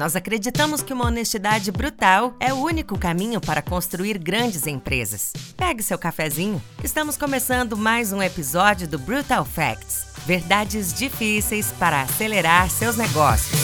Nós acreditamos que uma honestidade brutal é o único caminho para construir grandes empresas. Pegue seu cafezinho. Estamos começando mais um episódio do Brutal Facts. Verdades difíceis para acelerar seus negócios.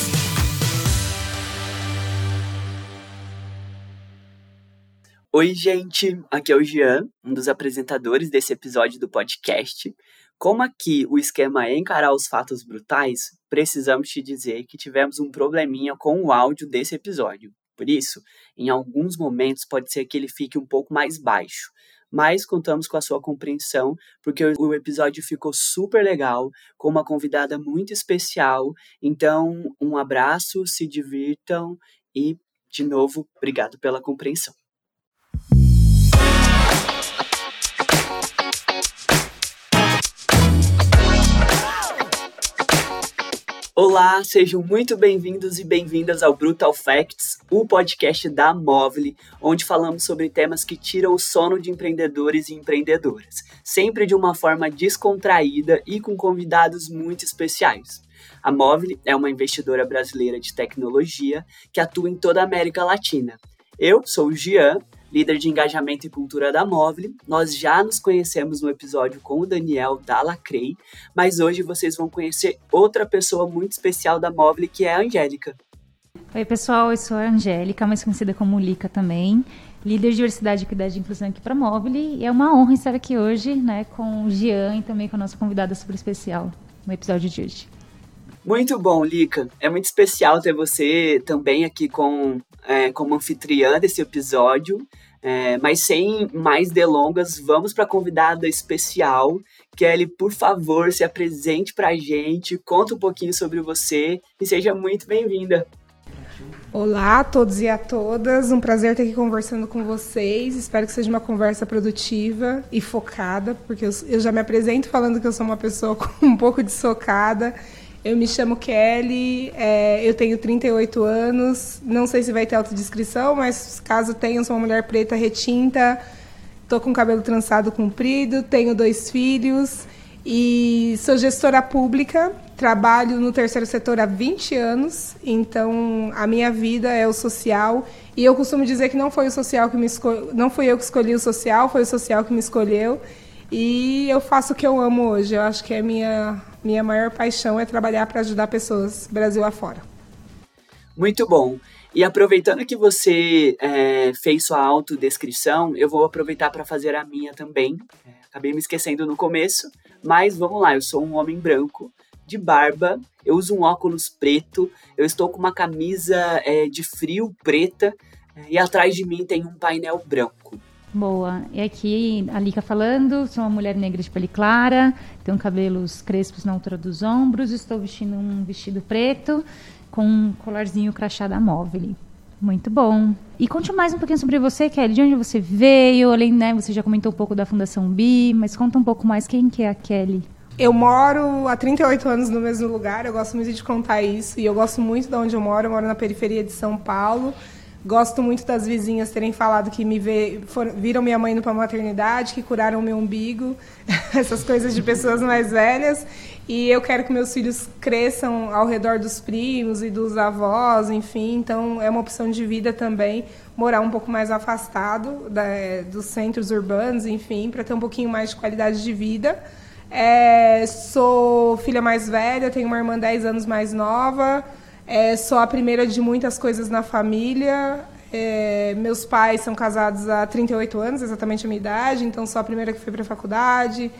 Oi, gente! Aqui é o Jean, um dos apresentadores desse episódio do podcast. Como aqui o esquema é encarar os fatos brutais, precisamos te dizer que tivemos um probleminha com o áudio desse episódio. Por isso, em alguns momentos pode ser que ele fique um pouco mais baixo, mas contamos com a sua compreensão, porque o episódio ficou super legal, com uma convidada muito especial. Então, um abraço, se divirtam e, de novo, obrigado pela compreensão. Olá, sejam muito bem-vindos e bem-vindas ao Brutal Facts, o podcast da Móvel, onde falamos sobre temas que tiram o sono de empreendedores e empreendedoras, sempre de uma forma descontraída e com convidados muito especiais. A Móvel é uma investidora brasileira de tecnologia que atua em toda a América Latina. Eu sou o Gian líder de engajamento e cultura da Móvel. Nós já nos conhecemos no episódio com o Daniel da Lacrei, mas hoje vocês vão conhecer outra pessoa muito especial da Móvel, que é a Angélica. Oi, pessoal, eu sou a Angélica, mais conhecida como Lica também, líder de diversidade, equidade e inclusão aqui para a Móvel, e é uma honra estar aqui hoje, né, com o Gian e também com a nossa convidada super especial no episódio de hoje. Muito bom, Lica. É muito especial ter você também aqui com, é, como anfitriã desse episódio. É, mas sem mais delongas, vamos para a convidada especial. Kelly, por favor, se apresente para a gente, conta um pouquinho sobre você e seja muito bem-vinda. Olá a todos e a todas, um prazer estar aqui conversando com vocês. Espero que seja uma conversa produtiva e focada, porque eu, eu já me apresento falando que eu sou uma pessoa com um pouco de socada eu me chamo Kelly, é, eu tenho 38 anos, não sei se vai ter autodescrição, mas caso tenha, sou uma mulher preta retinta, estou com cabelo trançado comprido, tenho dois filhos e sou gestora pública, trabalho no terceiro setor há 20 anos, então a minha vida é o social e eu costumo dizer que não foi o social que me não fui eu que escolhi o social, foi o social que me escolheu. E eu faço o que eu amo hoje. Eu acho que é minha minha maior paixão é trabalhar para ajudar pessoas Brasil afora. Muito bom. E aproveitando que você é, fez sua autodescrição, eu vou aproveitar para fazer a minha também. É, acabei me esquecendo no começo, mas vamos lá. Eu sou um homem branco, de barba, eu uso um óculos preto, eu estou com uma camisa é, de frio preta é, e atrás de mim tem um painel branco. Boa. E aqui a Lica falando, sou uma mulher negra de pele clara, tenho cabelos crespos na altura dos ombros, estou vestindo um vestido preto com um colarzinho crachá da Móvel. Muito bom. E conte mais um pouquinho sobre você, Kelly. De onde você veio? Além, né, você já comentou um pouco da Fundação Bi, mas conta um pouco mais quem que é a Kelly. Eu moro há 38 anos no mesmo lugar, eu gosto muito de contar isso. E eu gosto muito de onde eu moro, eu moro na periferia de São Paulo. Gosto muito das vizinhas terem falado que me vê, for, viram minha mãe para maternidade, que curaram meu umbigo, essas coisas de pessoas mais velhas. E eu quero que meus filhos cresçam ao redor dos primos e dos avós, enfim. Então é uma opção de vida também morar um pouco mais afastado da, dos centros urbanos, enfim, para ter um pouquinho mais de qualidade de vida. É, sou filha mais velha, tenho uma irmã 10 anos mais nova. É, sou a primeira de muitas coisas na família. É, meus pais são casados há 38 anos, exatamente a minha idade, então sou a primeira que foi para a faculdade.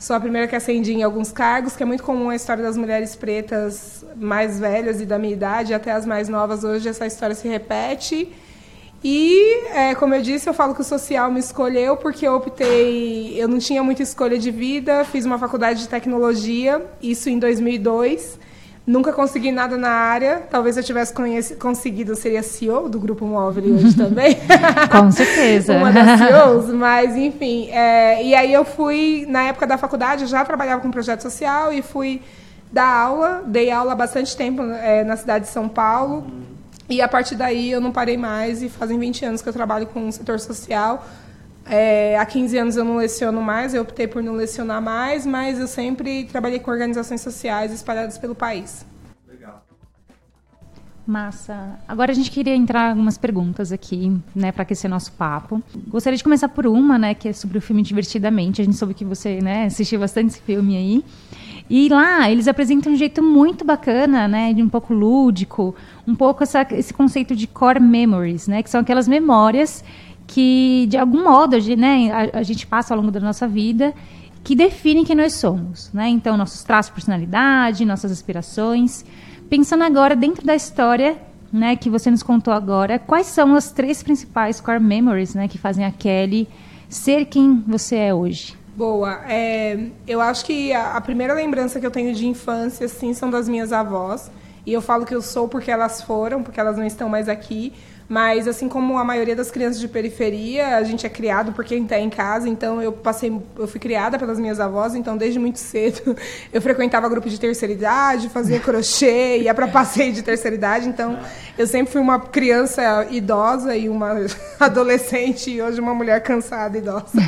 Sou a primeira que acendi em alguns cargos, que é muito comum a história das mulheres pretas mais velhas e da minha idade, até as mais novas hoje, essa história se repete. E, é, como eu disse, eu falo que o social me escolheu porque eu optei. Eu não tinha muita escolha de vida, fiz uma faculdade de tecnologia, isso em 2002. Nunca consegui nada na área. Talvez eu tivesse conseguido, seria CEO do Grupo Móvel hoje também. Com certeza. Uma das CEOs, mas enfim. É, e aí eu fui, na época da faculdade, eu já trabalhava com projeto social e fui dar aula. Dei aula há bastante tempo é, na cidade de São Paulo. E a partir daí eu não parei mais e fazem 20 anos que eu trabalho com o setor social é, há 15 anos eu não leciono mais, eu optei por não lecionar mais, mas eu sempre trabalhei com organizações sociais espalhadas pelo país. Legal. Massa. Agora a gente queria entrar em algumas perguntas aqui, né, para aquecer nosso papo. Gostaria de começar por uma, né, que é sobre o filme Divertidamente. A gente soube que você, né, assistiu bastante esse filme aí. E lá eles apresentam um jeito muito bacana, né, de um pouco lúdico, um pouco essa, esse conceito de core memories, né, que são aquelas memórias que de algum modo, né, a, a gente passa ao longo da nossa vida que definem quem nós somos, né? Então nossos traços de personalidade, nossas aspirações. Pensando agora dentro da história né, que você nos contou agora, quais são as três principais core memories né, que fazem a Kelly ser quem você é hoje? Boa. É, eu acho que a, a, primeira lembrança que eu tenho de infância, sim, são das minhas avós. E eu falo que eu sou porque elas foram, porque elas não estão mais aqui. Mas, assim como a maioria das crianças de periferia, a gente é criado por quem está em casa. Então, eu passei, eu fui criada pelas minhas avós. Então, desde muito cedo, eu frequentava grupo de terceira idade, fazia crochê, ia para passeio de terceira idade. Então, eu sempre fui uma criança idosa e uma adolescente e hoje uma mulher cansada idosa.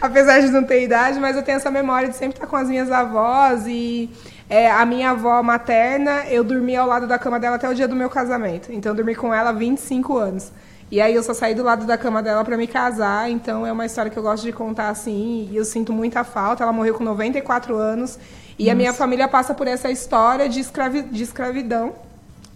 Apesar de não ter idade, mas eu tenho essa memória de sempre estar com as minhas avós e é, a minha avó materna, eu dormi ao lado da cama dela até o dia do meu casamento. Então, eu dormi com ela há 25 anos. E aí, eu só saí do lado da cama dela para me casar. Então, é uma história que eu gosto de contar assim. E eu sinto muita falta. Ela morreu com 94 anos. E Nossa. a minha família passa por essa história de, escravi de escravidão.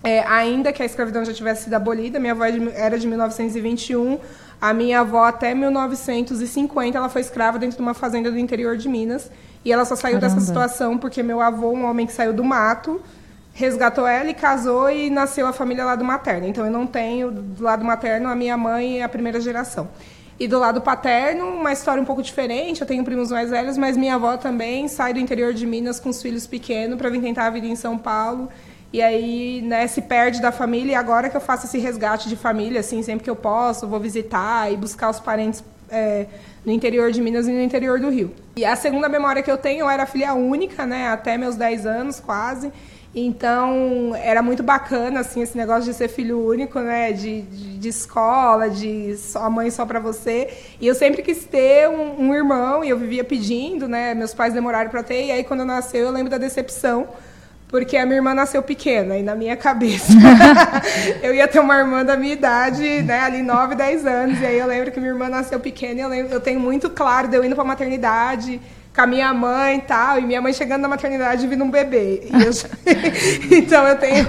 É, ainda que a escravidão já tivesse sido abolida, minha avó é era de 1921. A minha avó, até 1950, ela foi escrava dentro de uma fazenda do interior de Minas. E ela só saiu Caramba. dessa situação porque meu avô, um homem que saiu do mato, resgatou ela e casou e nasceu a família lá do materno. Então eu não tenho do lado materno a minha mãe é a primeira geração. E do lado paterno, uma história um pouco diferente. Eu tenho primos mais velhos, mas minha avó também sai do interior de Minas com os filhos pequenos para vir tentar a vida em São Paulo. E aí, né, se perde da família. E agora que eu faço esse resgate de família, assim, sempre que eu posso, vou visitar e buscar os parentes é, no interior de Minas e no interior do Rio. E a segunda memória que eu tenho, eu era filha única, né, até meus 10 anos quase. Então, era muito bacana, assim, esse negócio de ser filho único, né? De, de, de escola, de só mãe só para você. E eu sempre quis ter um, um, irmão, e eu vivia pedindo, né? Meus pais demoraram para ter, e aí quando eu nasceu, eu lembro da decepção porque a minha irmã nasceu pequena e na minha cabeça eu ia ter uma irmã da minha idade, né, ali 9, 10 anos, e aí eu lembro que minha irmã nasceu pequena e eu, lembro, eu tenho muito claro de eu indo para maternidade com a minha mãe e tal, e minha mãe chegando na maternidade e vindo um bebê. Eu então eu tenho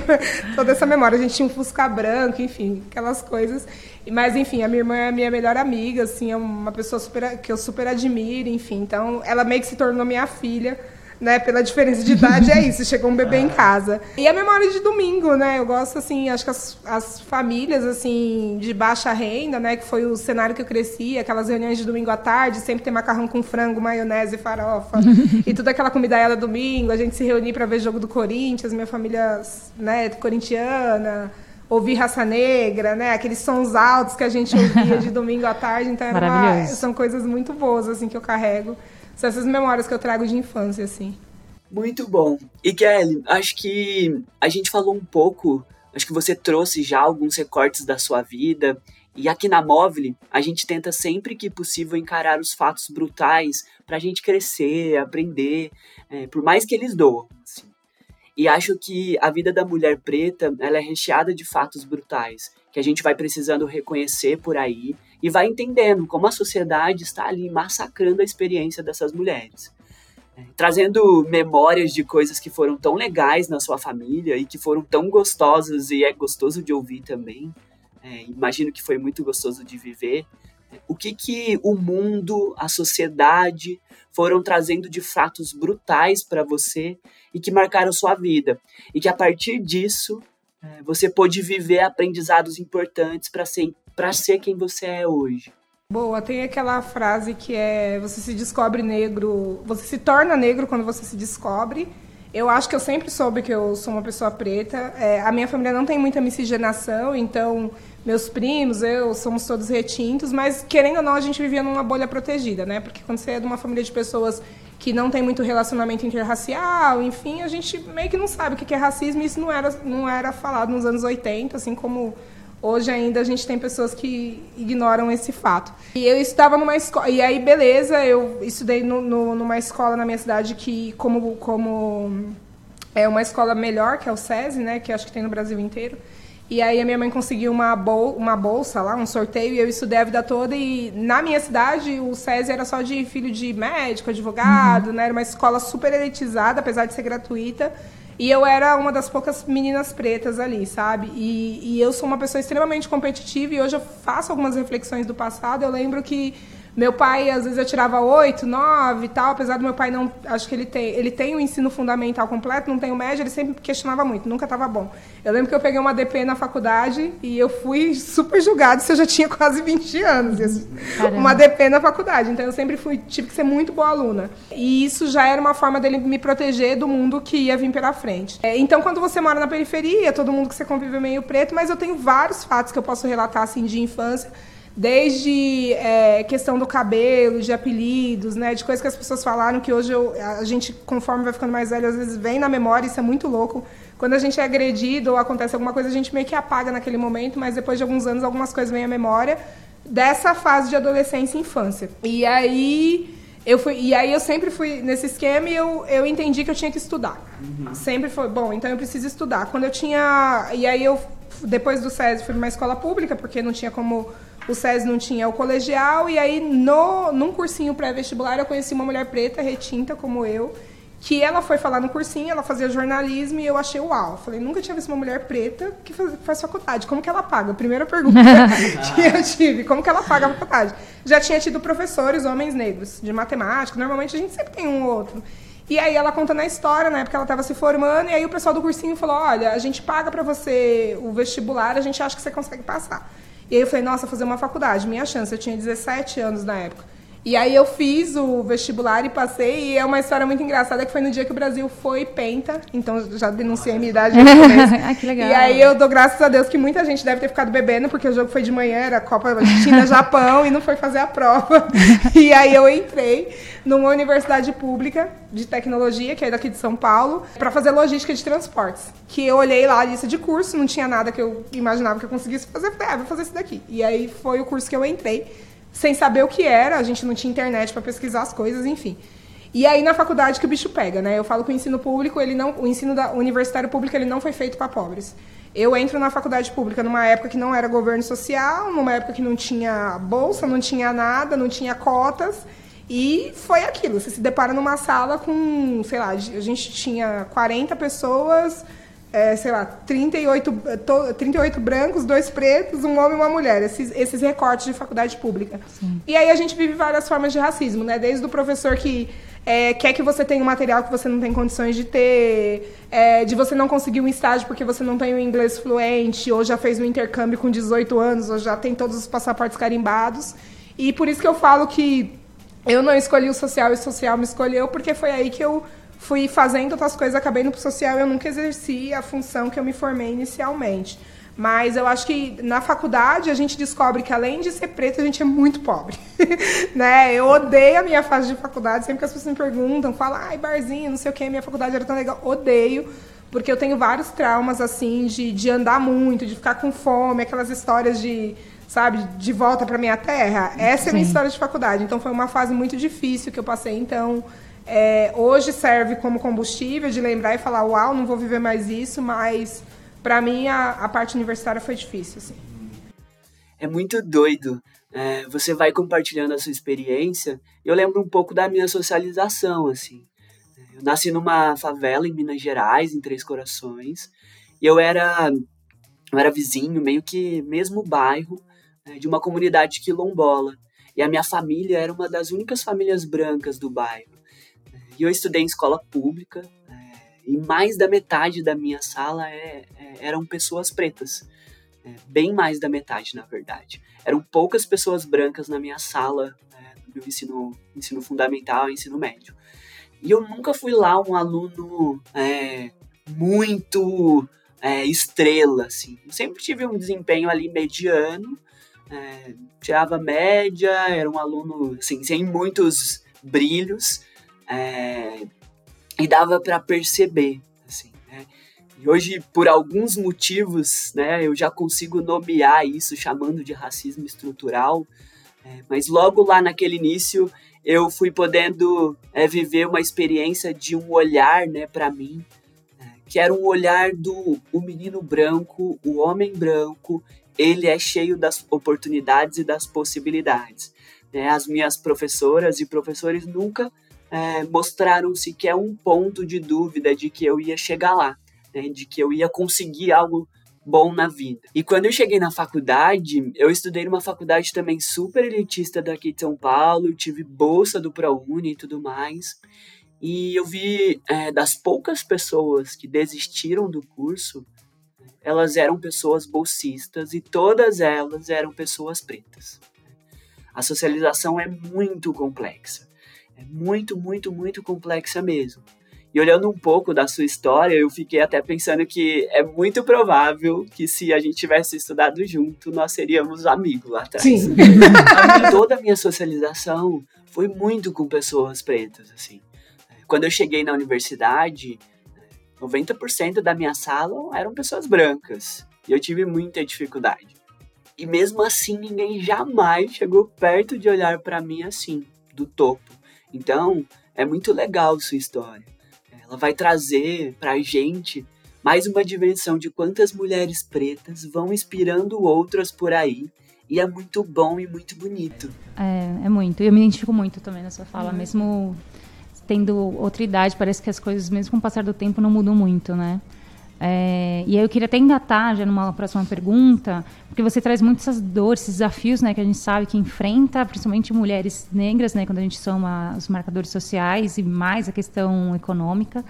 toda essa memória. A gente tinha um Fusca branco, enfim, aquelas coisas. Mas, enfim, a minha irmã é a minha melhor amiga, assim, é uma pessoa super, que eu super admiro, enfim. Então, ela meio que se tornou minha filha né? Pela diferença de idade é isso, chegou um bebê em casa. E a memória de domingo, né? Eu gosto assim, acho que as, as famílias assim de baixa renda, né, que foi o cenário que eu cresci, aquelas reuniões de domingo à tarde, sempre ter macarrão com frango, maionese, farofa e toda aquela comidaiada domingo, a gente se reunir para ver jogo do Corinthians, minha família, né, corintiana ouvir raça negra, né? Aqueles sons altos que a gente ouvia de domingo à tarde. Então uma, são coisas muito boas assim que eu carrego são essas memórias que eu trago de infância, assim. Muito bom. E Kelly, acho que a gente falou um pouco, acho que você trouxe já alguns recortes da sua vida. E aqui na Móvel, a gente tenta sempre que possível encarar os fatos brutais para a gente crescer, aprender, é, por mais que eles doam. Assim. E acho que a vida da mulher preta ela é recheada de fatos brutais, que a gente vai precisando reconhecer por aí e vai entendendo como a sociedade está ali massacrando a experiência dessas mulheres. É, trazendo memórias de coisas que foram tão legais na sua família e que foram tão gostosas e é gostoso de ouvir também. É, imagino que foi muito gostoso de viver. É, o que que o mundo, a sociedade foram trazendo de fatos brutais para você e que marcaram sua vida e que a partir disso você pôde viver aprendizados importantes para ser para ser quem você é hoje? Boa, tem aquela frase que é: você se descobre negro, você se torna negro quando você se descobre. Eu acho que eu sempre soube que eu sou uma pessoa preta. É, a minha família não tem muita miscigenação, então meus primos, eu, somos todos retintos, mas querendo ou não, a gente vivia numa bolha protegida, né? Porque quando você é de uma família de pessoas que não tem muito relacionamento interracial, enfim, a gente meio que não sabe o que é racismo e isso não era, não era falado nos anos 80, assim como Hoje ainda a gente tem pessoas que ignoram esse fato. E eu estava numa escola, e aí beleza, eu estudei no, no, numa escola na minha cidade que como como é uma escola melhor, que é o SESI, né? Que acho que tem no Brasil inteiro. E aí a minha mãe conseguiu uma, bol uma bolsa lá, um sorteio, e eu estudei a vida toda. E na minha cidade, o SESI era só de filho de médico, advogado, uhum. né? Era uma escola super elitizada, apesar de ser gratuita. E eu era uma das poucas meninas pretas ali, sabe? E, e eu sou uma pessoa extremamente competitiva e hoje eu faço algumas reflexões do passado. Eu lembro que meu pai, às vezes, eu tirava oito, nove e tal, apesar do meu pai não. Acho que ele tem, ele tem o ensino fundamental completo, não tem o médio, ele sempre questionava muito, nunca estava bom. Eu lembro que eu peguei uma DP na faculdade e eu fui super julgado se eu já tinha quase 20 anos. Caramba. Uma DP na faculdade. Então eu sempre fui, tive que ser muito boa aluna. E isso já era uma forma dele me proteger do mundo que ia vir pela frente. É, então, quando você mora na periferia, todo mundo que você convive é meio preto, mas eu tenho vários fatos que eu posso relatar assim de infância desde é, questão do cabelo, de apelidos, né, de coisas que as pessoas falaram que hoje eu, a gente, conforme vai ficando mais velho, às vezes vem na memória, isso é muito louco. Quando a gente é agredido ou acontece alguma coisa, a gente meio que apaga naquele momento, mas depois de alguns anos algumas coisas vêm à memória dessa fase de adolescência e infância. E aí eu fui, e aí eu sempre fui nesse esquema e eu, eu entendi que eu tinha que estudar. Uhum. Sempre foi, bom, então eu preciso estudar. Quando eu tinha, e aí eu depois do SESI fui numa escola pública, porque não tinha como o SES não tinha o colegial, e aí no, num cursinho pré-vestibular eu conheci uma mulher preta, retinta como eu, que ela foi falar no cursinho, ela fazia jornalismo e eu achei uau. Falei, nunca tinha visto uma mulher preta que faz, faz faculdade. Como que ela paga? Primeira pergunta que eu tive, como que ela paga a faculdade? Já tinha tido professores, homens negros, de matemática, normalmente a gente sempre tem um ou outro. E aí ela conta na história, na época ela estava se formando, e aí o pessoal do cursinho falou, olha, a gente paga para você o vestibular, a gente acha que você consegue passar. E aí eu falei, nossa, fazer uma faculdade, minha chance. Eu tinha 17 anos na época. E aí eu fiz o vestibular e passei, e é uma história muito engraçada que foi no dia que o Brasil foi penta, então já denunciei a minha idade ah, que legal. E aí eu dou graças a Deus que muita gente deve ter ficado bebendo, porque o jogo foi de manhã, era Copa China-Japão, e não foi fazer a prova. E aí eu entrei numa universidade pública de tecnologia, que é daqui de São Paulo, para fazer logística de transportes. Que eu olhei lá a lista de curso, não tinha nada que eu imaginava que eu conseguisse fazer, falei, ah, vou fazer isso daqui. E aí foi o curso que eu entrei sem saber o que era, a gente não tinha internet para pesquisar as coisas, enfim. E aí na faculdade que o bicho pega, né? Eu falo que o ensino público, ele não, o ensino da universitário público, ele não foi feito para pobres. Eu entro na faculdade pública numa época que não era governo social, numa época que não tinha bolsa, não tinha nada, não tinha cotas. E foi aquilo, você se depara numa sala com, sei lá, a gente tinha 40 pessoas, é, sei lá, 38, 38 brancos, dois pretos, um homem e uma mulher, esses, esses recortes de faculdade pública. Sim. E aí a gente vive várias formas de racismo, né? Desde o professor que é, quer que você tenha um material que você não tem condições de ter, é, de você não conseguir um estágio porque você não tem o um inglês fluente, ou já fez um intercâmbio com 18 anos, ou já tem todos os passaportes carimbados. E por isso que eu falo que eu não escolhi o social e o social me escolheu, porque foi aí que eu fui fazendo outras coisas, acabei no social e eu nunca exerci a função que eu me formei inicialmente. Mas eu acho que na faculdade a gente descobre que além de ser preto, a gente é muito pobre. né? Eu odeio a minha fase de faculdade, sempre que as pessoas me perguntam, falam, ai, barzinho, não sei o que, minha faculdade era tão legal. Odeio, porque eu tenho vários traumas, assim, de, de andar muito, de ficar com fome, aquelas histórias de, sabe, de volta para minha terra. Essa Sim. é a minha história de faculdade. Então foi uma fase muito difícil que eu passei. Então é, hoje serve como combustível de lembrar e falar, uau, não vou viver mais isso, mas para mim a, a, parte universitária foi difícil. Assim. É muito doido. É, você vai compartilhando a sua experiência. Eu lembro um pouco da minha socialização, assim. Eu nasci numa favela em Minas Gerais, em Três Corações, e eu era, eu era vizinho, meio que mesmo bairro, né, de uma comunidade quilombola. E a minha família era uma das únicas famílias brancas do bairro. E eu estudei em escola pública, é, e mais da metade da minha sala é, é, eram pessoas pretas. É, bem mais da metade, na verdade. Eram poucas pessoas brancas na minha sala, é, no ensino, ensino fundamental e ensino médio. E eu nunca fui lá um aluno é, muito é, estrela, assim. Eu sempre tive um desempenho ali mediano, tirava média, era um aluno assim, sem muitos brilhos, é, e dava para perceber, assim, né? E hoje, por alguns motivos, né, eu já consigo nomear isso chamando de racismo estrutural, é, mas logo lá naquele início eu fui podendo é, viver uma experiência de um olhar, né, para mim, é, que era um olhar do o menino branco, o homem branco, ele é cheio das oportunidades e das possibilidades. Né? As minhas professoras e professores nunca é, mostraram sequer um ponto de dúvida de que eu ia chegar lá, né? de que eu ia conseguir algo bom na vida. E quando eu cheguei na faculdade, eu estudei numa faculdade também super elitista daqui de São Paulo, tive bolsa do ProUni e tudo mais. E eu vi é, das poucas pessoas que desistiram do curso, elas eram pessoas bolsistas e todas elas eram pessoas pretas. A socialização é muito complexa. É muito, muito, muito complexa mesmo. E olhando um pouco da sua história, eu fiquei até pensando que é muito provável que se a gente tivesse estudado junto, nós seríamos amigos lá atrás. Sim. Toda a minha socialização foi muito com pessoas pretas, assim. Quando eu cheguei na universidade, 90% da minha sala eram pessoas brancas. E eu tive muita dificuldade. E mesmo assim, ninguém jamais chegou perto de olhar para mim assim, do topo. Então, é muito legal sua história ela vai trazer para a gente mais uma dimensão de quantas mulheres pretas vão inspirando outras por aí. E é muito bom e muito bonito. É, é muito. Eu me identifico muito também nessa fala, uhum. mesmo tendo outra idade, parece que as coisas, mesmo com o passar do tempo, não mudam muito, né? É, e aí eu queria até engatar já numa próxima pergunta, porque você traz muitas dores, esses desafios, né, que a gente sabe que enfrenta, principalmente mulheres negras, né, quando a gente soma os marcadores sociais e mais a questão econômica.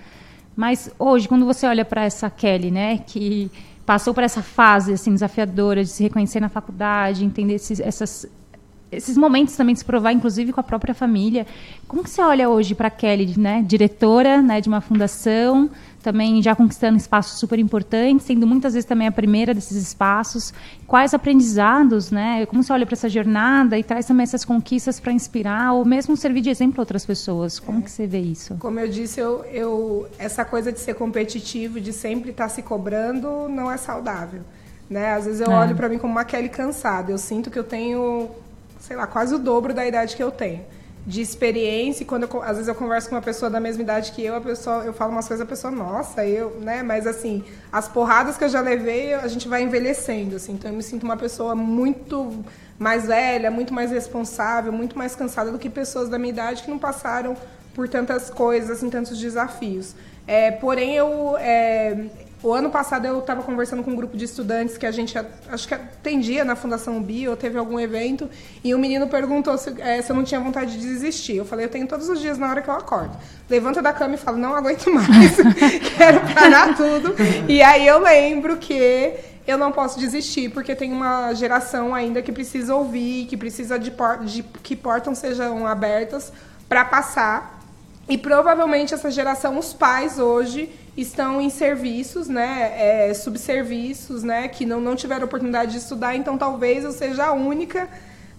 Mas hoje, quando você olha para essa Kelly, né, que passou por essa fase assim desafiadora de se reconhecer na faculdade, entender esses, essas esses momentos também de se provar, inclusive com a própria família. Como que você olha hoje para Kelly, né, diretora, né, de uma fundação, também já conquistando espaços super importantes, sendo muitas vezes também a primeira desses espaços. Quais aprendizados, né? Como você olha para essa jornada e traz também essas conquistas para inspirar ou mesmo servir de exemplo a outras pessoas? Como é. que você vê isso? Como eu disse, eu, eu, essa coisa de ser competitivo, de sempre estar tá se cobrando, não é saudável. Né? Às vezes eu é. olho para mim como uma Kelly cansada. Eu sinto que eu tenho, sei lá, quase o dobro da idade que eu tenho de experiência, e quando eu, às vezes eu converso com uma pessoa da mesma idade que eu, a pessoa, eu falo umas coisas, a pessoa, nossa, eu, né? Mas assim, as porradas que eu já levei, a gente vai envelhecendo, assim. Então eu me sinto uma pessoa muito mais velha, muito mais responsável, muito mais cansada do que pessoas da minha idade que não passaram por tantas coisas, assim, tantos desafios. É, porém, eu, é, o ano passado eu estava conversando com um grupo de estudantes que a gente acho que atendia na Fundação Bio, teve algum evento, e um menino perguntou se, é, se, eu não tinha vontade de desistir. Eu falei, eu tenho todos os dias na hora que eu acordo. Levanta da cama e falo, não aguento mais, quero parar tudo. E aí eu lembro que eu não posso desistir, porque tem uma geração ainda que precisa ouvir, que precisa de, de que portas sejam abertas para passar. E provavelmente essa geração, os pais hoje, estão em serviços, né, é, subserviços, né, que não, não tiveram oportunidade de estudar, então talvez eu seja a única,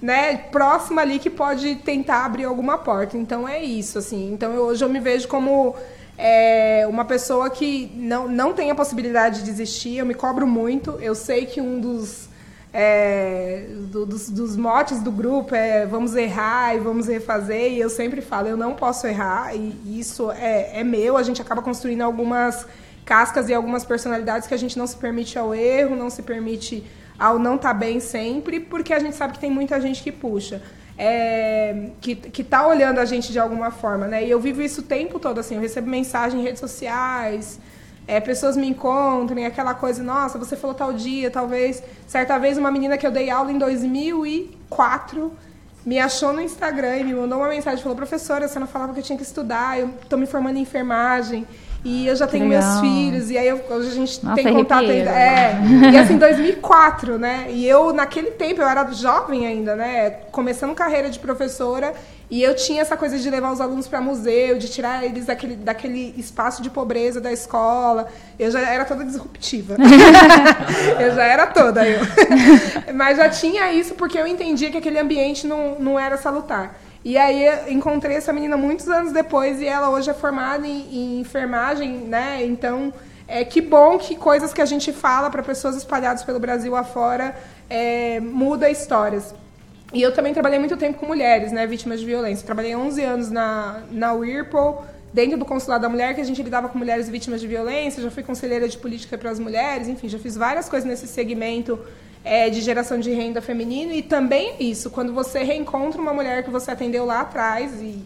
né, próxima ali que pode tentar abrir alguma porta. Então é isso, assim. Então eu, hoje eu me vejo como é, uma pessoa que não, não tem a possibilidade de desistir, eu me cobro muito. Eu sei que um dos é, do, dos, dos, motes do grupo é vamos errar e vamos refazer, e eu sempre falo, eu não posso errar, e isso é, é meu, a gente acaba construindo algumas cascas e algumas personalidades que a gente não se permite ao erro, não se permite ao não estar tá bem sempre, porque a gente sabe que tem muita gente que puxa. É, que, que tá olhando a gente de alguma forma, né? E eu vivo isso o tempo todo, assim, eu recebo mensagem em redes sociais, é, pessoas me encontrem, aquela coisa, nossa, você falou tal dia, talvez. Certa vez, uma menina que eu dei aula em 2004 me achou no Instagram e me mandou uma mensagem, falou, professora, você não falava que eu tinha que estudar, eu estou me formando em enfermagem. E eu já tenho meus filhos, e aí eu, hoje a gente Nossa, tem contato ainda. É, e assim, 2004, né? E eu, naquele tempo, eu era jovem ainda, né? Começando carreira de professora, e eu tinha essa coisa de levar os alunos para museu, de tirar eles daquele, daquele espaço de pobreza da escola. Eu já era toda disruptiva. eu já era toda eu. Mas já tinha isso porque eu entendia que aquele ambiente não, não era salutar. E aí encontrei essa menina muitos anos depois e ela hoje é formada em, em enfermagem, né? Então, é que bom que coisas que a gente fala para pessoas espalhadas pelo Brasil afora é, muda histórias. E eu também trabalhei muito tempo com mulheres, né, vítimas de violência. Trabalhei 11 anos na, na Whirlpool, dentro do Consulado da Mulher, que a gente lidava com mulheres vítimas de violência, já fui conselheira de política para as mulheres, enfim, já fiz várias coisas nesse segmento é, de geração de renda feminino. E também isso, quando você reencontra uma mulher que você atendeu lá atrás, e,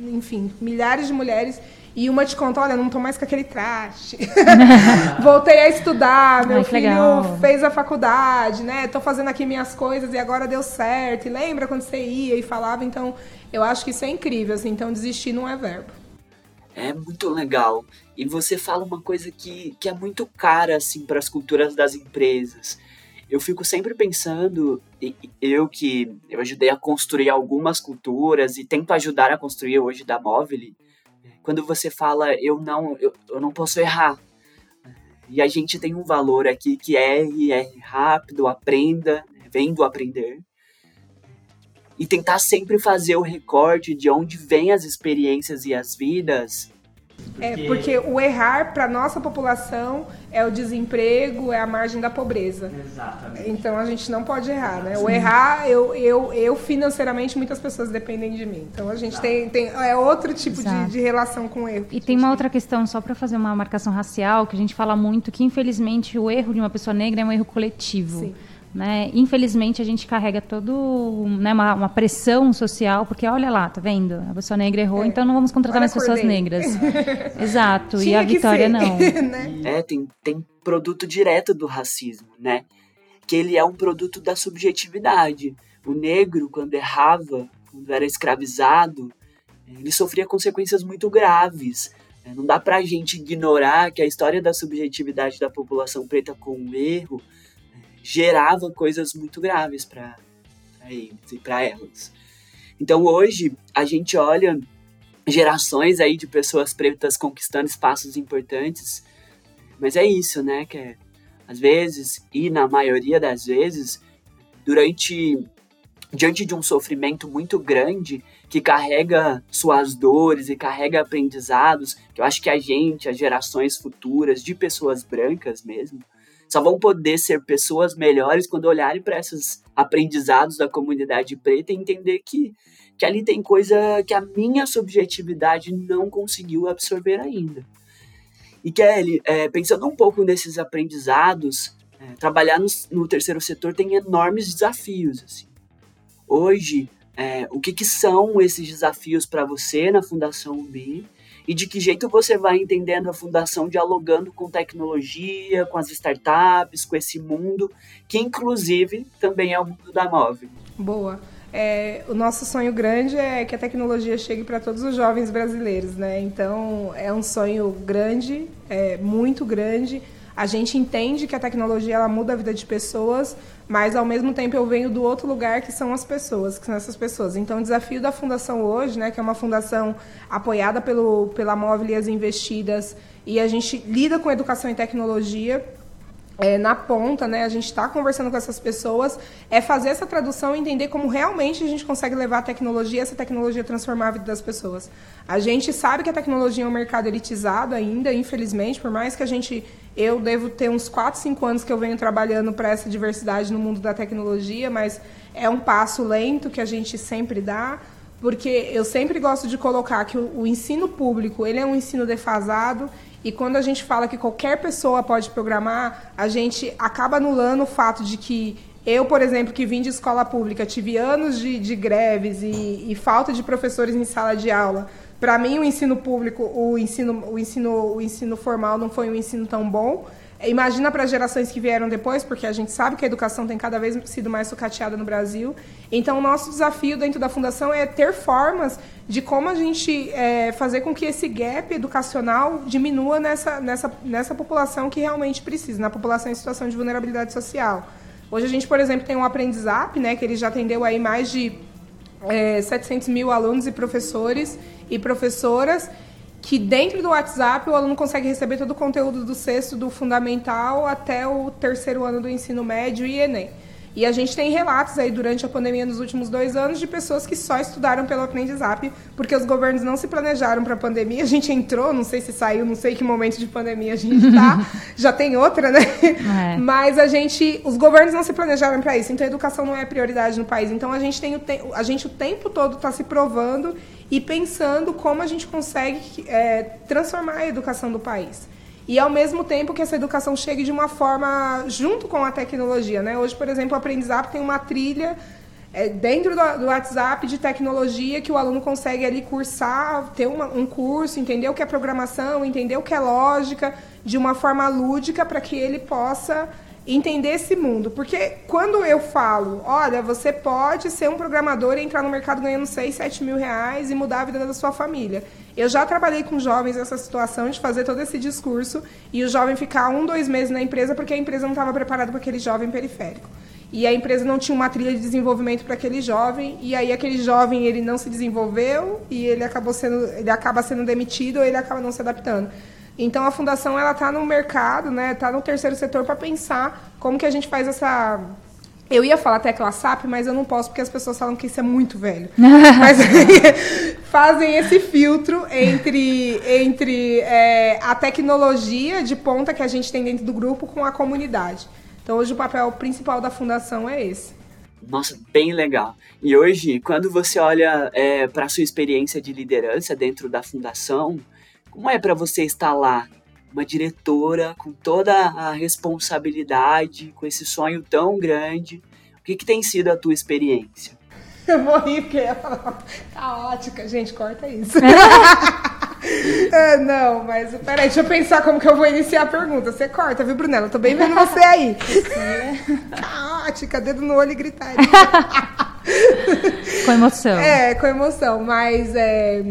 enfim, milhares de mulheres e uma te conta, olha, não tô mais com aquele traste. Voltei a estudar, meu Ai, filho legal. fez a faculdade, né? Tô fazendo aqui minhas coisas e agora deu certo. E lembra quando você ia e falava? Então, eu acho que isso é incrível, assim. Então, desistir não é verbo. É muito legal. E você fala uma coisa que, que é muito cara, assim, para as culturas das empresas. Eu fico sempre pensando, eu que eu ajudei a construir algumas culturas e tento ajudar a construir hoje da Móvel, quando você fala eu não, eu, eu não posso errar. E a gente tem um valor aqui que é erre, erre rápido, aprenda, vendo aprender. E tentar sempre fazer o recorte de onde vêm as experiências e as vidas porque... É, porque o errar para nossa população é o desemprego, é a margem da pobreza. Exatamente. Então a gente não pode errar, né? O errar, eu, eu, eu financeiramente, muitas pessoas dependem de mim. Então a gente tem, tem é outro tipo de, de, relação com o erro. E tem uma outra questão, só para fazer uma marcação racial, que a gente fala muito que infelizmente o erro de uma pessoa negra é um erro coletivo. Sim. Né? Infelizmente a gente carrega todo né, uma, uma, pressão social, porque olha lá, tá vendo? A pessoa negra errou, é. então não vamos contratar mais pessoas negras. Exato. Tinha e a Vitória ser, não. Né? É, tem, tem produto direto do racismo, né? Que ele é um produto da subjetividade. O negro, quando errava, quando era escravizado, ele sofria consequências muito graves. Não dá pra gente ignorar que a história da subjetividade da população preta com o erro gerava coisas muito graves para eles e para elas. Então hoje a gente olha gerações aí de pessoas pretas conquistando espaços importantes, mas é isso, né? Que é, às vezes e na maioria das vezes durante diante de um sofrimento muito grande que carrega suas dores e carrega aprendizados, que eu acho que a gente, as gerações futuras de pessoas brancas mesmo, só vão poder ser pessoas melhores quando olharem para esses aprendizados da comunidade preta e entender que, que ali tem coisa que a minha subjetividade não conseguiu absorver ainda. E Kelly, é, pensando um pouco nesses aprendizados, é, trabalhar no, no, terceiro setor tem enormes desafios. Assim. Hoje, é, o que, que são esses desafios para você na Fundação UBI e de que jeito você vai entendendo a fundação dialogando com tecnologia, com as startups, com esse mundo, que inclusive também é o mundo da móvel. Boa. É, o nosso sonho grande é que a tecnologia chegue para todos os jovens brasileiros, né? Então é um sonho grande, é, muito grande. A gente entende que a tecnologia ela muda a vida de pessoas, mas ao mesmo tempo eu venho do outro lugar que são as pessoas, que são essas pessoas. Então o desafio da fundação hoje, né, que é uma fundação apoiada pelo pela Móvel as Investidas, e a gente lida com educação e tecnologia, é, na ponta, né, a gente está conversando com essas pessoas, é fazer essa tradução e entender como realmente a gente consegue levar a tecnologia, essa tecnologia transformar a vida das pessoas. A gente sabe que a tecnologia é um mercado elitizado ainda, infelizmente, por mais que a gente, eu devo ter uns 4, 5 anos que eu venho trabalhando para essa diversidade no mundo da tecnologia, mas é um passo lento que a gente sempre dá, porque eu sempre gosto de colocar que o, o ensino público, ele é um ensino defasado e quando a gente fala que qualquer pessoa pode programar, a gente acaba anulando o fato de que eu, por exemplo, que vim de escola pública, tive anos de, de greves e, e falta de professores em sala de aula. Para mim, o ensino público, o ensino, o, ensino, o ensino formal não foi um ensino tão bom. Imagina para as gerações que vieram depois, porque a gente sabe que a educação tem cada vez sido mais sucateada no Brasil. Então, o nosso desafio dentro da Fundação é ter formas de como a gente é, fazer com que esse gap educacional diminua nessa, nessa, nessa população que realmente precisa, na população em situação de vulnerabilidade social. Hoje a gente, por exemplo, tem um aprendizap, né, que ele já atendeu aí mais de é, 700 mil alunos e professores e professoras, que dentro do WhatsApp o aluno consegue receber todo o conteúdo do sexto, do fundamental até o terceiro ano do ensino médio e Enem. E a gente tem relatos aí durante a pandemia nos últimos dois anos de pessoas que só estudaram pelo aprendizap, porque os governos não se planejaram para a pandemia. A gente entrou, não sei se saiu, não sei que momento de pandemia a gente está, já tem outra, né? É. Mas a gente, os governos não se planejaram para isso. Então a educação não é prioridade no país. Então a gente tem o, te, a gente o tempo todo está se provando e pensando como a gente consegue é, transformar a educação do país. E ao mesmo tempo que essa educação chegue de uma forma junto com a tecnologia. Né? Hoje, por exemplo, o Aprendizap tem uma trilha é, dentro do, do, WhatsApp de tecnologia que o aluno consegue ali cursar, ter uma, um curso, entender o que é programação, entender o que é lógica, de uma forma lúdica para que ele possa entender esse mundo. Porque quando eu falo, olha, você pode ser um programador e entrar no mercado ganhando 6, 7 mil reais e mudar a vida da sua família. Eu já trabalhei com jovens nessa situação de fazer todo esse discurso e o jovem ficar um, dois meses na empresa porque a empresa não estava preparada para aquele jovem periférico. E a empresa não tinha uma trilha de desenvolvimento para aquele jovem, e aí aquele jovem ele não se desenvolveu e ele acabou sendo, ele acaba sendo demitido ou ele acaba não se adaptando. Então a fundação ela está no mercado, né? Está no terceiro setor para pensar como que a gente faz essa eu ia falar tecla SAP, mas eu não posso porque as pessoas falam que isso é muito velho. mas fazem esse filtro entre, entre é, a tecnologia de ponta que a gente tem dentro do grupo com a comunidade. Então hoje o papel principal da fundação é esse. Nossa, bem legal. E hoje, quando você olha é, para a sua experiência de liderança dentro da fundação, como é para você estar lá, uma diretora com toda a responsabilidade, com esse sonho tão grande? O que, que tem sido a tua experiência? Eu vou rir porque ia falar caótica. Gente, corta isso. é, não, mas peraí, deixa eu pensar como que eu vou iniciar a pergunta. Você corta, viu, Brunella? tô bem vendo você aí. caótica, dedo no olho e gritaria. com emoção. É, com emoção. Mas é,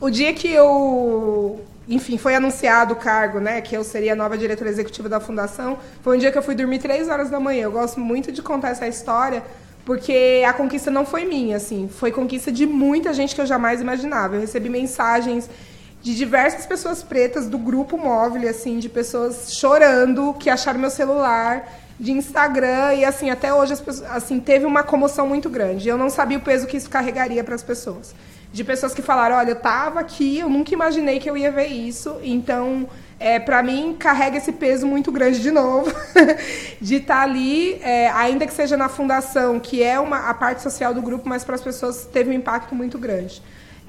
o dia que eu enfim, foi anunciado o cargo, né, que eu seria a nova diretora executiva da fundação. Foi um dia que eu fui dormir três horas da manhã. Eu gosto muito de contar essa história, porque a conquista não foi minha, assim, foi conquista de muita gente que eu jamais imaginava. Eu recebi mensagens de diversas pessoas pretas do grupo móvel, assim, de pessoas chorando que acharam meu celular, de Instagram e assim até hoje as pessoas, assim teve uma comoção muito grande. Eu não sabia o peso que isso carregaria para as pessoas de pessoas que falaram, olha, eu estava aqui, eu nunca imaginei que eu ia ver isso, então, é, para mim, carrega esse peso muito grande de novo, de estar tá ali, é, ainda que seja na fundação, que é uma, a parte social do grupo, mas para as pessoas teve um impacto muito grande.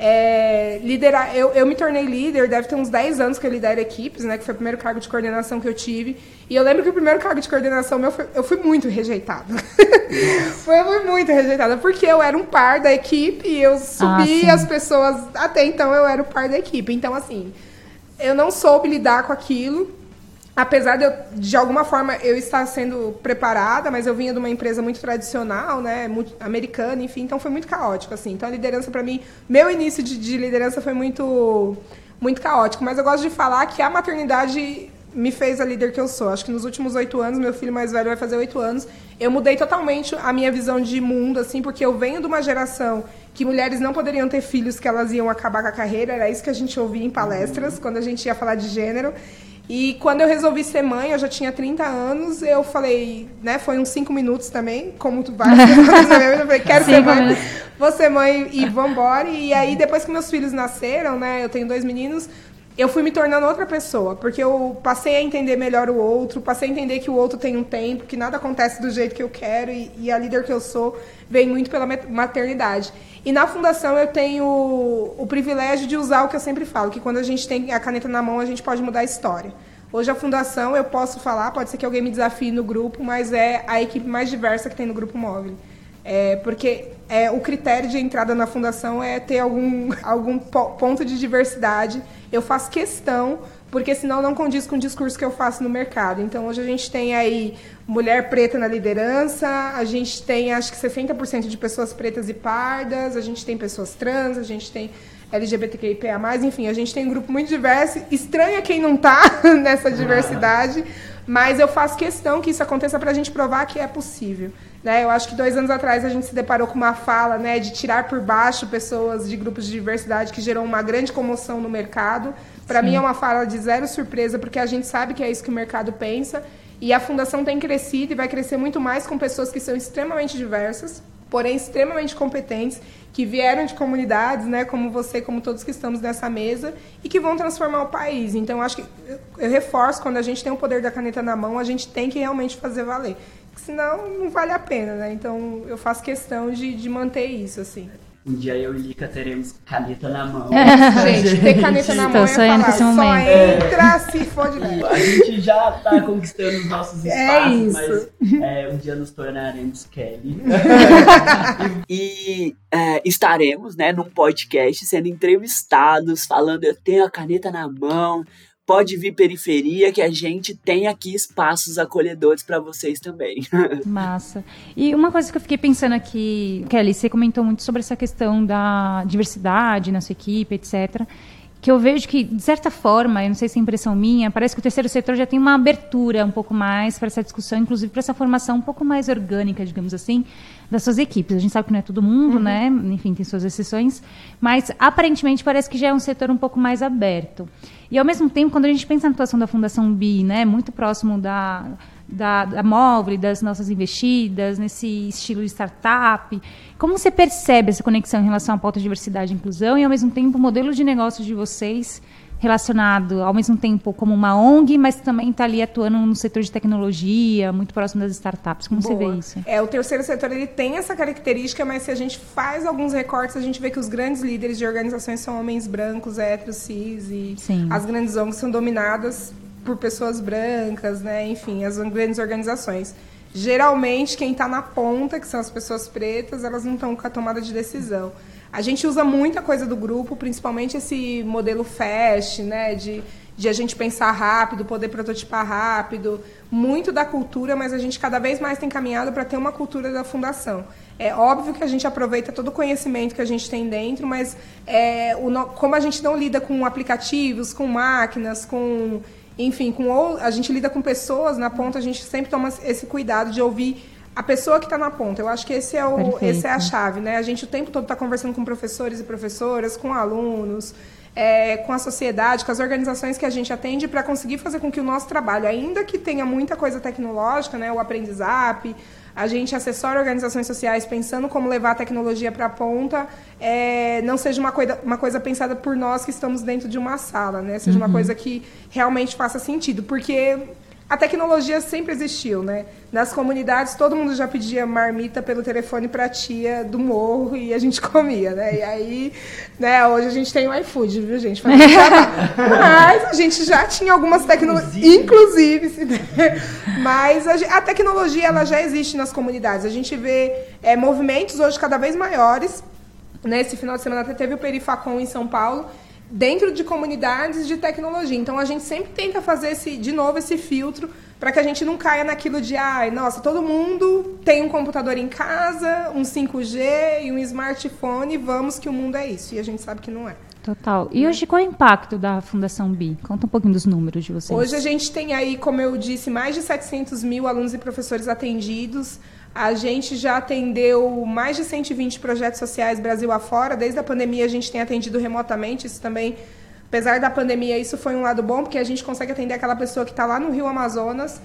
É, liderar, eu, eu me tornei líder, deve ter uns 10 anos que eu lidero equipes, né, que foi o primeiro cargo de coordenação que eu tive. E eu lembro que o primeiro cargo de coordenação meu, foi, eu fui muito rejeitada. foi, eu fui muito rejeitada, porque eu era um par da equipe e eu subi ah, as pessoas. Até então eu era o par da equipe. Então, assim, eu não soube lidar com aquilo apesar de, eu, de alguma forma eu estar sendo preparada, mas eu vinha de uma empresa muito tradicional, né, muito americana, enfim, então foi muito caótico assim. Então a liderança para mim, meu início de, de, liderança foi muito muito caótico, mas eu gosto de falar que a maternidade me fez a líder que eu sou. Acho que nos últimos oito anos, meu filho mais velho vai fazer oito anos, eu mudei totalmente a minha visão de mundo, assim, porque eu venho de uma geração que mulheres não poderiam ter filhos, que elas iam acabar com a carreira, era isso que a gente ouvia em palestras, quando a gente ia falar de gênero. E quando eu resolvi ser mãe, eu já tinha 30 anos, eu falei, né, foi uns 5 minutos também, como tu vai, eu falei, quero ser mãe, vou ser mãe e vambora. E aí, depois que meus filhos nasceram, né, eu tenho dois meninos, eu fui me tornando outra pessoa, porque eu passei a entender melhor o outro, passei a entender que o outro tem um tempo, que nada acontece do jeito que eu quero e, e a líder que eu sou vem muito pela maternidade. E na fundação eu tenho o, o privilégio de usar o que eu sempre falo, que quando a gente tem a caneta na mão, a gente pode mudar a história. Hoje a fundação, eu posso falar, pode ser que alguém me desafie no grupo, mas é a equipe mais diversa que tem no grupo móvel. É, porque é, o critério de entrada na fundação é ter algum, algum ponto de diversidade. Eu faço questão, porque senão não condiz com o discurso que eu faço no mercado. Então, hoje a gente tem aí mulher preta na liderança, a gente tem acho que 60% de pessoas pretas e pardas, a gente tem pessoas trans, a gente tem LGBTQIA+, enfim, a gente tem um grupo muito diverso. Estranha quem não está nessa diversidade, mas eu faço questão que isso aconteça para a gente provar que é possível. Né? Eu acho que dois anos atrás a gente se deparou com uma fala né, de tirar por baixo pessoas de grupos de diversidade que gerou uma grande comoção no mercado. Para mim é uma fala de zero surpresa, porque a gente sabe que é isso que o mercado pensa. E a fundação tem crescido e vai crescer muito mais com pessoas que são extremamente diversas, porém extremamente competentes, que vieram de comunidades, né, como você, como todos que estamos nessa mesa, e que vão transformar o país. Então, acho que eu reforço, quando a gente tem o poder da caneta na mão, a gente tem que realmente fazer valer senão não vale a pena, né? Então eu faço questão de, de manter isso, assim. Um dia eu e Lica teremos caneta na mão. Gente, ter caneta na mão é falar, só entra se for de A gente já tá conquistando os nossos é espaços, é mas é, um dia nos tornaremos Kelly. e é, estaremos, né, num podcast sendo entrevistados, falando eu tenho a caneta na mão, pode vir periferia, que a gente tem aqui espaços acolhedores para vocês também. Massa. E uma coisa que eu fiquei pensando aqui, Kelly, você comentou muito sobre essa questão da diversidade na sua equipe, etc que eu vejo que, de certa forma, eu não sei se é impressão minha, parece que o terceiro setor já tem uma abertura um pouco mais para essa discussão, inclusive para essa formação um pouco mais orgânica, digamos assim, das suas equipes. A gente sabe que não é todo mundo, uhum. né? Enfim, tem suas exceções, mas aparentemente parece que já é um setor um pouco mais aberto. E ao mesmo tempo, quando a gente pensa na atuação da Fundação BI, né, muito próximo da da, da móvel, das nossas investidas, nesse estilo de startup. Como você percebe essa conexão em relação à pauta de diversidade e inclusão e, ao mesmo tempo, o modelo de negócio de vocês relacionado, ao mesmo tempo, como uma ONG, mas também está ali atuando no setor de tecnologia, muito próximo das startups. Como Boa. você vê isso? É, o terceiro setor ele tem essa característica, mas se a gente faz alguns recortes, a gente vê que os grandes líderes de organizações são homens brancos, héteros, cis, e Sim. as grandes ONGs são dominadas por pessoas brancas, né? Enfim, as grandes organizações. Geralmente, quem está na ponta, que são as pessoas pretas, elas não estão com a tomada de decisão. A gente usa muita coisa do grupo, principalmente esse modelo fast, né? De, de a gente pensar rápido, poder prototipar rápido, muito da cultura, mas a gente cada vez mais tem caminhado para ter uma cultura da fundação. É óbvio que a gente aproveita todo o conhecimento que a gente tem dentro, mas é, o, como a gente não lida com aplicativos, com máquinas, com enfim, com ou a gente lida com pessoas na ponta, a gente sempre toma esse cuidado de ouvir a pessoa que está na ponta. Eu acho que esse é, o, esse é a chave, né? A gente o tempo todo está conversando com professores e professoras, com alunos, é, com a sociedade, com as organizações que a gente atende para conseguir fazer com que o nosso trabalho, ainda que tenha muita coisa tecnológica, né? O aprendizap, a gente assessora organizações sociais pensando como levar a tecnologia para a ponta, é, não seja uma coisa, uma coisa pensada por nós que estamos dentro de uma sala, né? Seja uhum. uma coisa que realmente faça sentido, porque a tecnologia sempre existiu, né? Nas comunidades, todo mundo já pedia marmita pelo telefone para a tia do morro e a gente comia, né? E aí, né, hoje a gente tem o iFood, viu, gente? Mas a gente já tinha algumas tecnologias, inclusive, inclusive mas a, a, tecnologia ela já existe nas comunidades. A gente vê é, movimentos hoje cada vez maiores. Nesse final de semana até teve o Perifacom em São Paulo, dentro de comunidades de tecnologia. Então a gente sempre tenta fazer esse, de novo esse filtro para que a gente não caia naquilo de, ai, nossa, todo mundo tem um computador em casa, um 5G e um smartphone, vamos que o mundo é isso. E a gente sabe que não é. Total. E hoje qual é o impacto da Fundação BI? Conta um pouquinho dos números de vocês. Hoje a gente tem aí, como eu disse, mais de 700 mil alunos e professores atendidos. A gente já atendeu mais de 120 projetos sociais Brasil afora. Desde a pandemia a gente tem atendido remotamente. Isso também, apesar da pandemia, isso foi um lado bom, porque a gente consegue atender aquela pessoa que está lá no Rio Amazonas,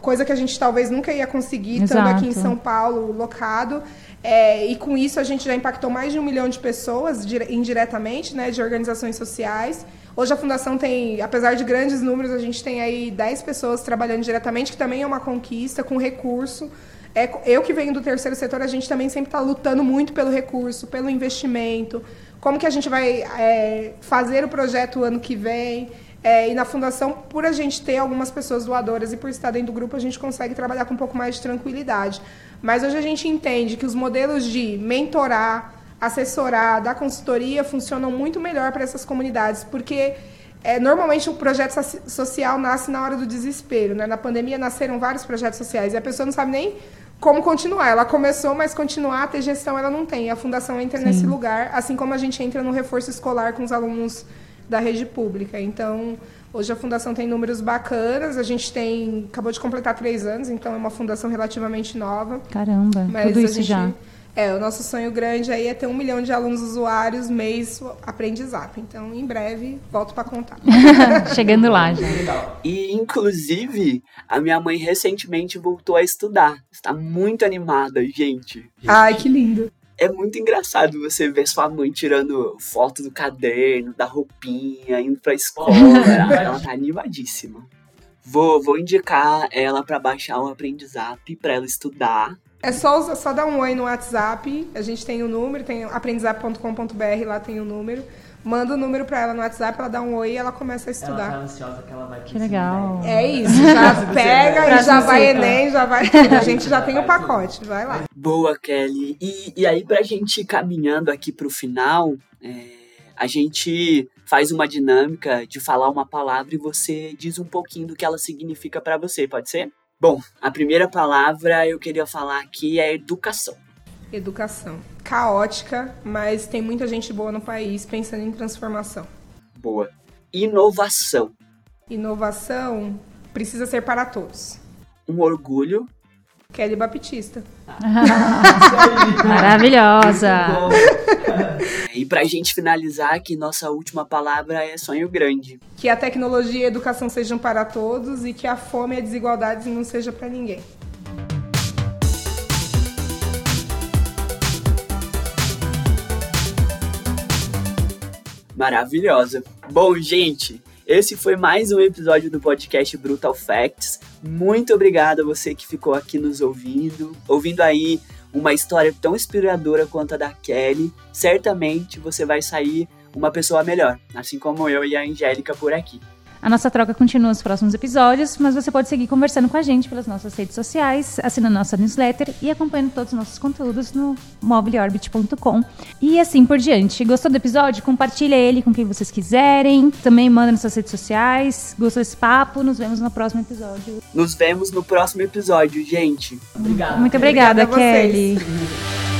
coisa que a gente talvez nunca ia conseguir, estando aqui em São Paulo, locado. É, e com isso a gente já impactou mais de um milhão de pessoas indiretamente, né, de organizações sociais. Hoje a fundação tem, apesar de grandes números, a gente tem aí 10 pessoas trabalhando diretamente, que também é uma conquista, com recurso. É, eu que venho do terceiro setor, a gente também sempre está lutando muito pelo recurso, pelo investimento, como que a gente vai é, fazer o projeto ano que vem. É, e na fundação, por a gente ter algumas pessoas doadoras e por estar dentro do grupo, a gente consegue trabalhar com um pouco mais de tranquilidade. Mas hoje a gente entende que os modelos de mentorar, assessorar, dar consultoria funcionam muito melhor para essas comunidades, porque é, normalmente o projeto social nasce na hora do desespero. Né? Na pandemia nasceram vários projetos sociais e a pessoa não sabe nem como continuar. Ela começou, mas continuar, ter gestão ela não tem. A fundação entra Sim. nesse lugar, assim como a gente entra no reforço escolar com os alunos da rede pública. Então, Hoje a fundação tem números bacanas, a gente tem acabou de completar três anos, então é uma fundação relativamente nova. Caramba, tudo isso gente, já. É, o nosso sonho grande aí é ter um milhão de alunos usuários mês aprendizado. Então, em breve, volto para contar. Chegando lá já. E, inclusive, a minha mãe recentemente voltou a estudar. Está muito animada, gente. Ai, que lindo é muito engraçado você ver sua mãe tirando foto do caderno, da roupinha, indo pra escola. ela tá animadíssima. Vou, vou indicar ela para baixar o aprendizap para ela estudar. É só, só dar um oi no WhatsApp. A gente tem o número, tem aprendizado.com.br, lá tem o número. Manda o número para ela no WhatsApp, ela dá um oi e ela começa a estudar. Ela tá ansiosa que ela vai Que legal. É isso, já pega e já vai Enem, já vai. A gente já tem o pacote, vai lá. Boa, Kelly. E, e aí, pra gente ir caminhando aqui pro final, é, a gente faz uma dinâmica de falar uma palavra e você diz um pouquinho do que ela significa para você, pode ser? Bom, a primeira palavra eu queria falar aqui é educação. Educação. Caótica, mas tem muita gente boa no país pensando em transformação. Boa. Inovação. Inovação precisa ser para todos. Um orgulho. Kelly Baptista. Maravilhosa. E pra gente finalizar aqui, nossa última palavra é sonho grande. Que a tecnologia e a educação sejam para todos e que a fome e a desigualdade não seja para ninguém. maravilhosa. Bom, gente, esse foi mais um episódio do podcast Brutal Facts. Muito obrigado a você que ficou aqui nos ouvindo, ouvindo aí uma história tão inspiradora quanto a da Kelly. Certamente você vai sair uma pessoa melhor, assim como eu e a Angélica por aqui. A nossa troca continua nos próximos episódios, mas você pode seguir conversando com a gente pelas nossas redes sociais, assinando nossa newsletter e acompanhando todos os nossos conteúdos no mobileorbit.com. E assim por diante. Gostou do episódio? Compartilha ele com quem vocês quiserem. Também manda nas suas redes sociais. Gostou desse papo? Nos vemos no próximo episódio. Nos vemos no próximo episódio, gente. Obrigado. Muito obrigada, obrigada Kelly.